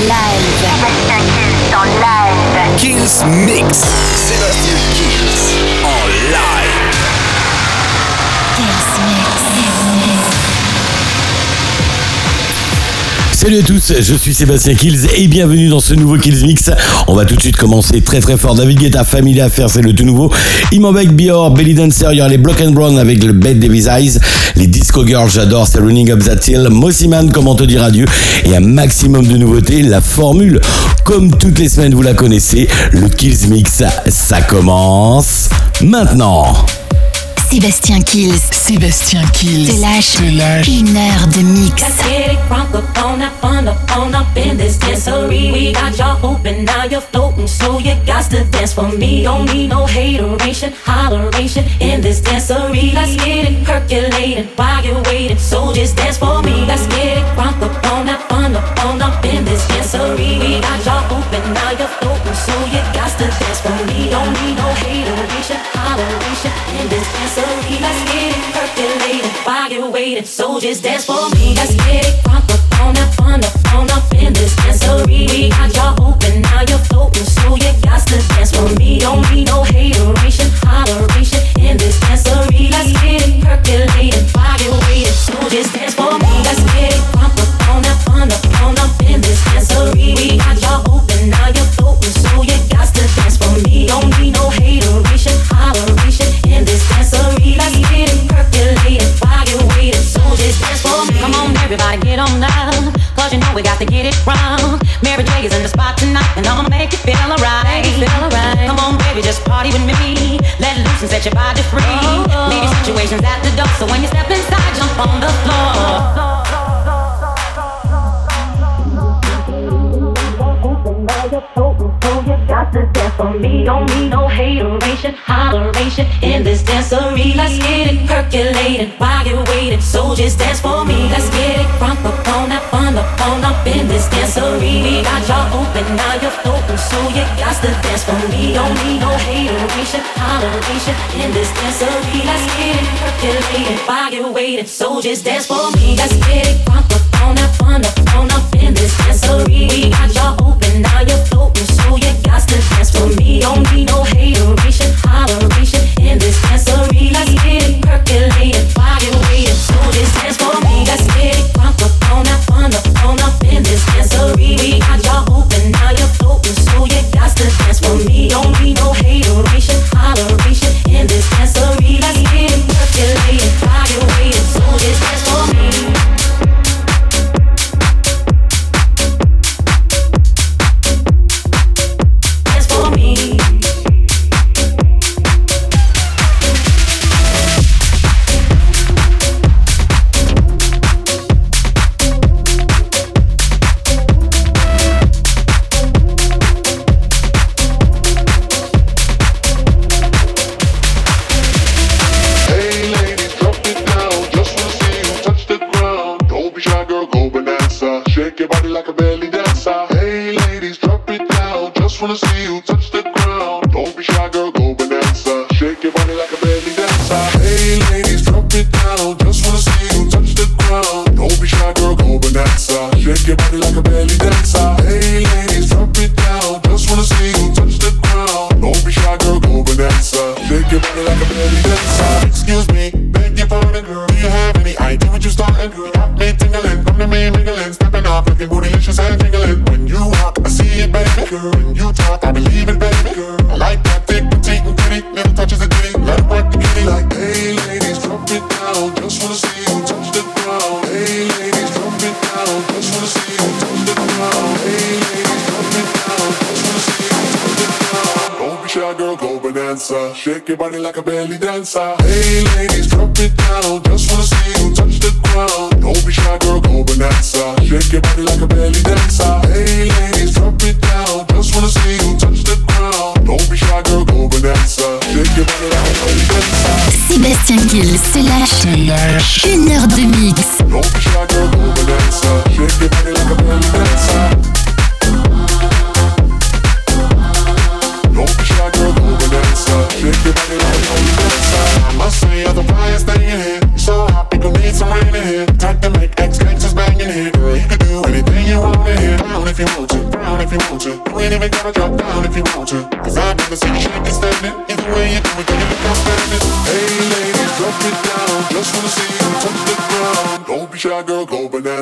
live. Sébastien Kills en live. Kills Mix. Sébastien Salut à tous, je suis Sébastien Kills et bienvenue dans ce nouveau Kills Mix. On va tout de suite commencer très très fort. David Guetta, Family Affair, c'est le tout nouveau. Imanbek, Bior, Belly Dancer, il les Block and Brown avec le Bed Davis Eyes. Les Disco Girls, j'adore, c'est Running Up That Hill. Mossiman, comment te dire adieu. Et un maximum de nouveautés. La formule, comme toutes les semaines, vous la connaissez. Le Kills Mix, ça commence maintenant. Sébastien Kills Sébastien Kills te lâche te lâche une heure de mix. Let's get it crunk up on that fun up on up in this dancery. We got y'all open, now you're floating, so you got to dance for me. Don't need no hateration, holleration in this dancery. Let's get it percolating while you're waiting, so just dance for me. Let's get it crunk up on that fun up on up in this dancery. We got y'all open, now you're floating, so you got to dance for me. Don't need no so just dance for me. Get it up on up on up in this. We got y'all open, now you're floating, so you got to dance for me. Don't need no hateration, holleration in this dancery. Wrong. Mary is in the spot tonight, and I'ma make you feel alright. Feel alright. Come on, baby, just party with me. Let loose and set your body free. Leave your situations at the door, so when you step inside, jump on the floor. got to dance for me. Don't need no hateration, holleration in this dancery. Let's get it percolating while you're waiting. So just dance for me. Let's get it crunk up on that fun up on up this dancery. We got y'all open, now you're floating. So you got to dance for me. Don't need no hateration, holleration in this dancery. Let's get it percolating while you're waiting. So just dance for me. Let's get it crunk up on that fun up on up in this dancery. We got y'all open, now you're floating. So you got to dance for me. Don't need no hateration, holleration touch the ground. Don't be shy, girl, go bonanza. Shake your body like a belly dancer. Hey ladies, your body like a belly dancer. Hey ladies,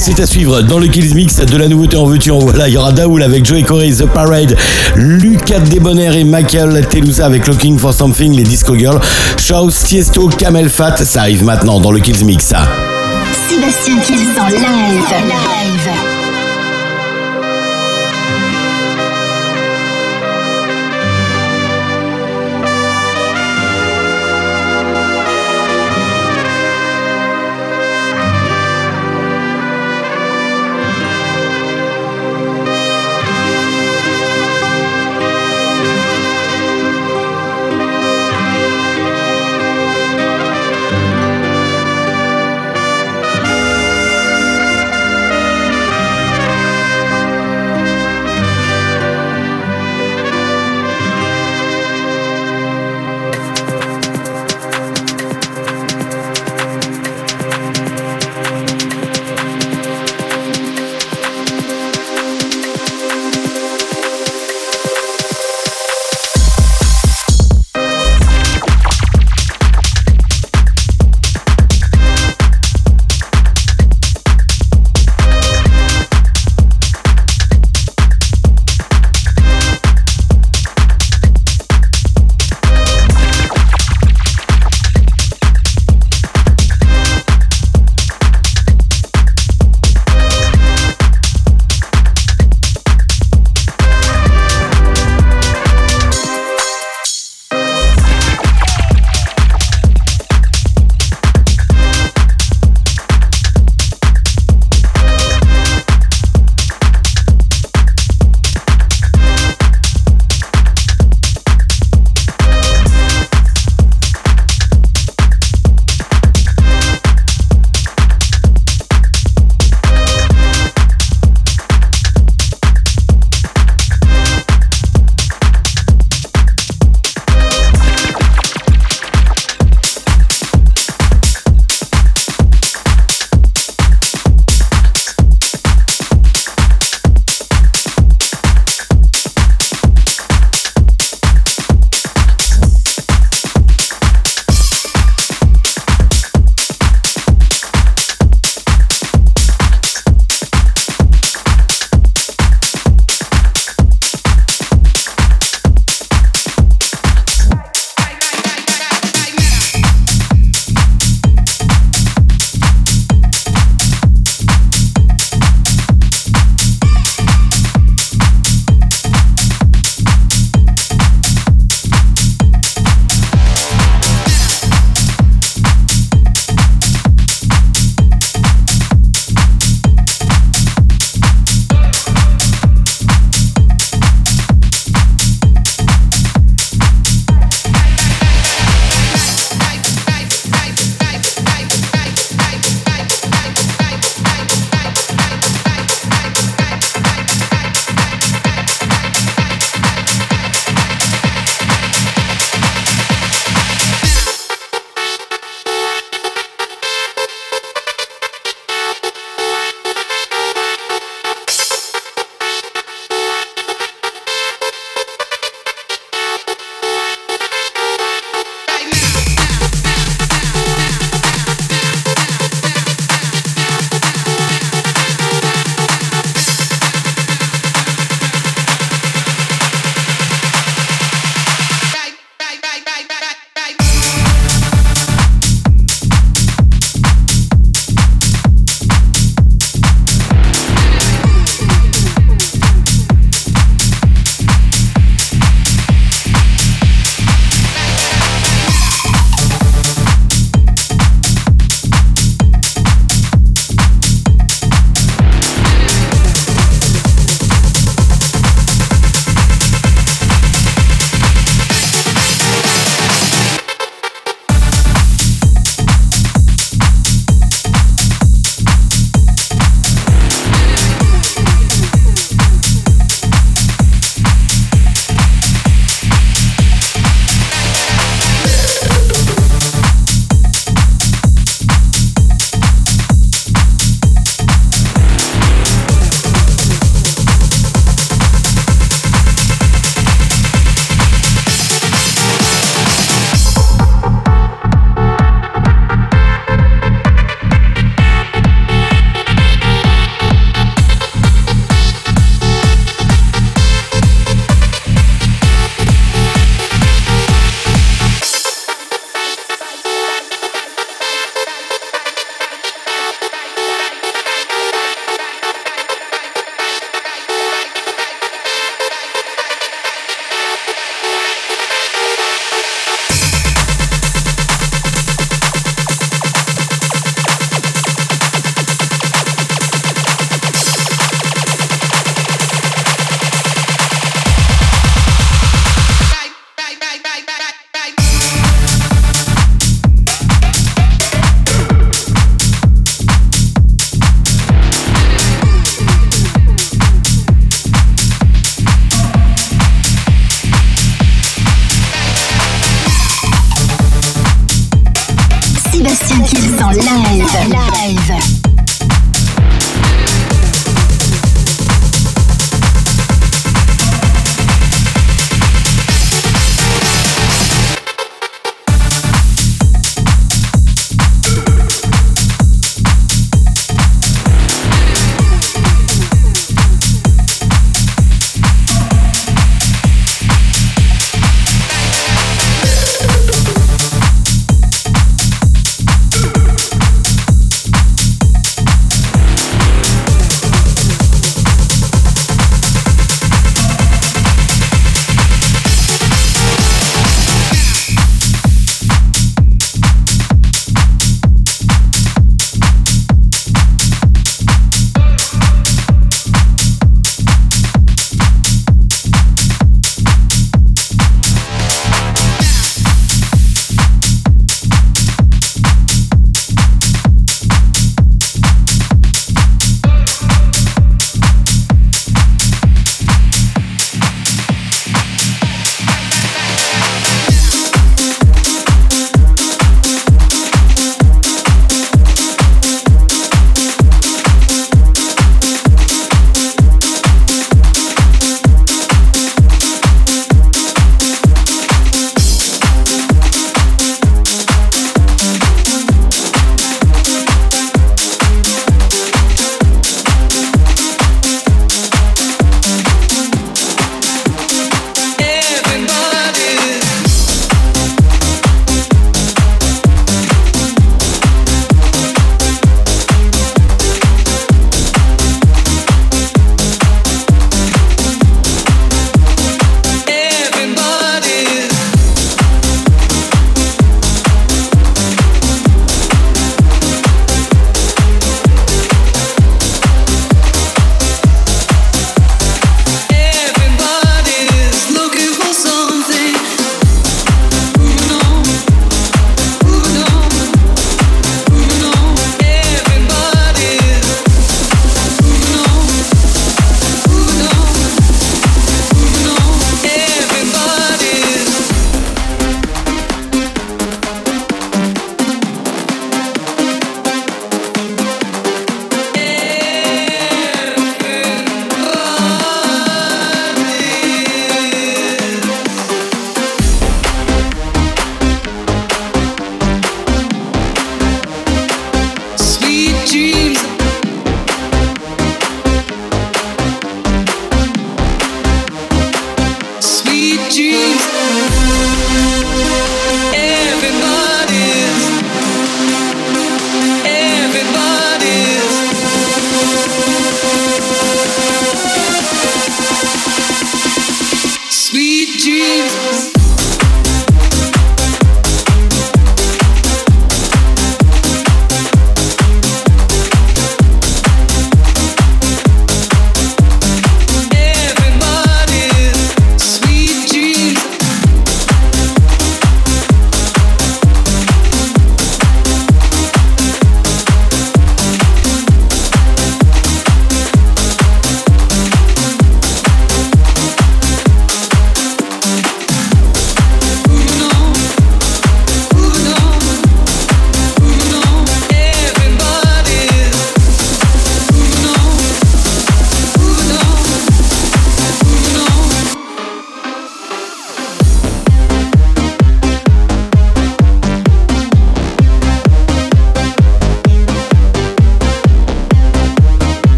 C'est à suivre dans le Kills Mix de la nouveauté en en voilà. Il y aura Daoul avec Joey Corey, The Parade, Lucas Debonair et Michael Telusa avec Looking for Something, les Disco Girls, Shaw, Tiesto, Camel Fat. Ça arrive maintenant dans le Kills Mix. Sébastien Kills en live.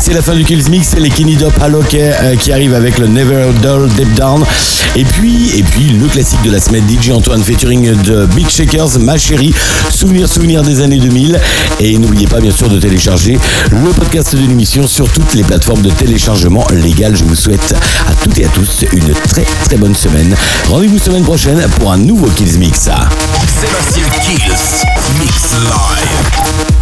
C'est la fin du Kills Mix, c'est les Kenny Dop euh, qui arrivent avec le Never Dull Deep Down. Et puis, et puis le classique de la semaine, DJ Antoine featuring de Big Shakers, Ma Chérie, souvenir, souvenir des années 2000. Et n'oubliez pas bien sûr de télécharger le podcast de l'émission sur toutes les plateformes de téléchargement légal. Je vous souhaite à toutes et à tous une très très bonne semaine. Rendez-vous semaine prochaine pour un nouveau Kills Mix. Sébastien Kills, Mix Live.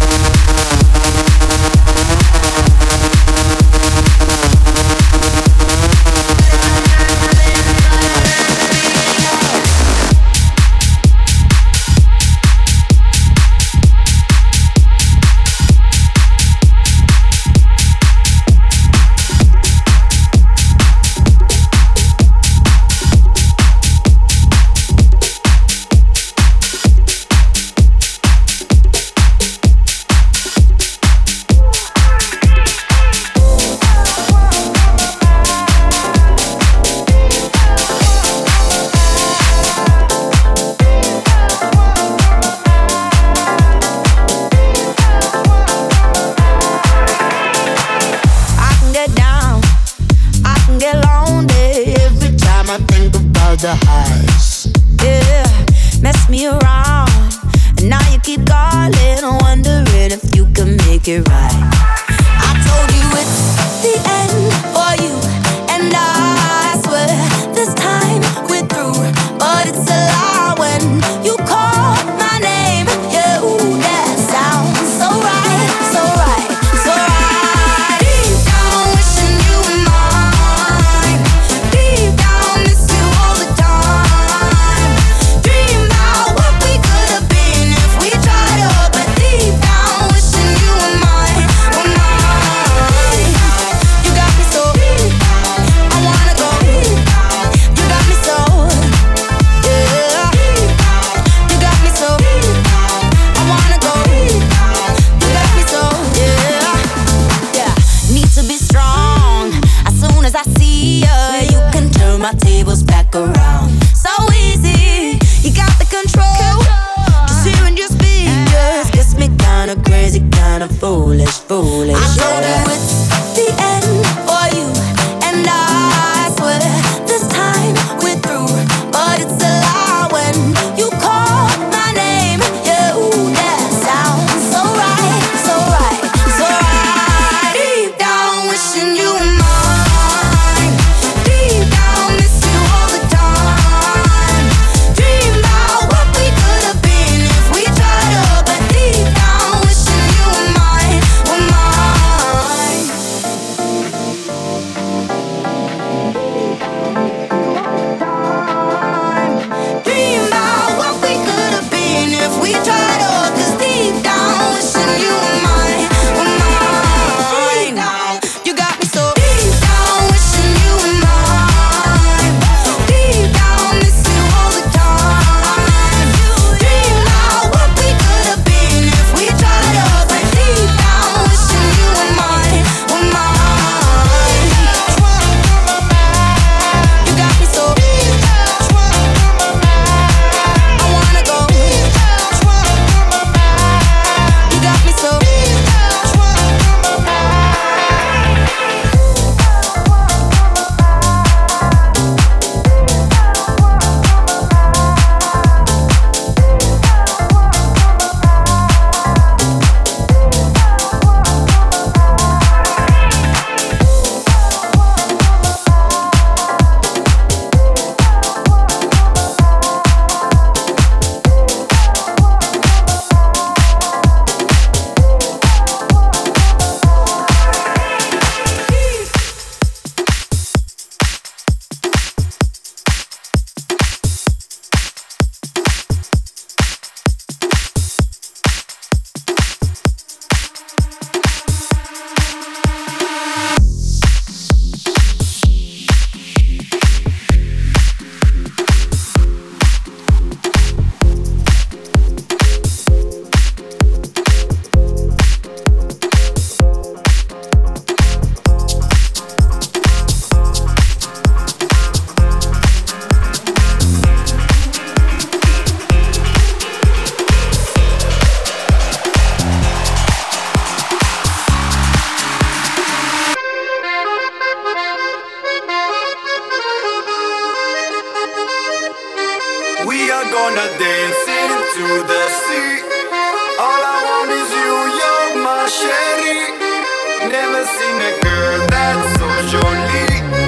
Mess me around, and now you keep calling, wondering if you can make it right. I told you it's the end We are gonna dance into the sea. All I want is you, you're my sherry. Never seen a girl that's so jolly.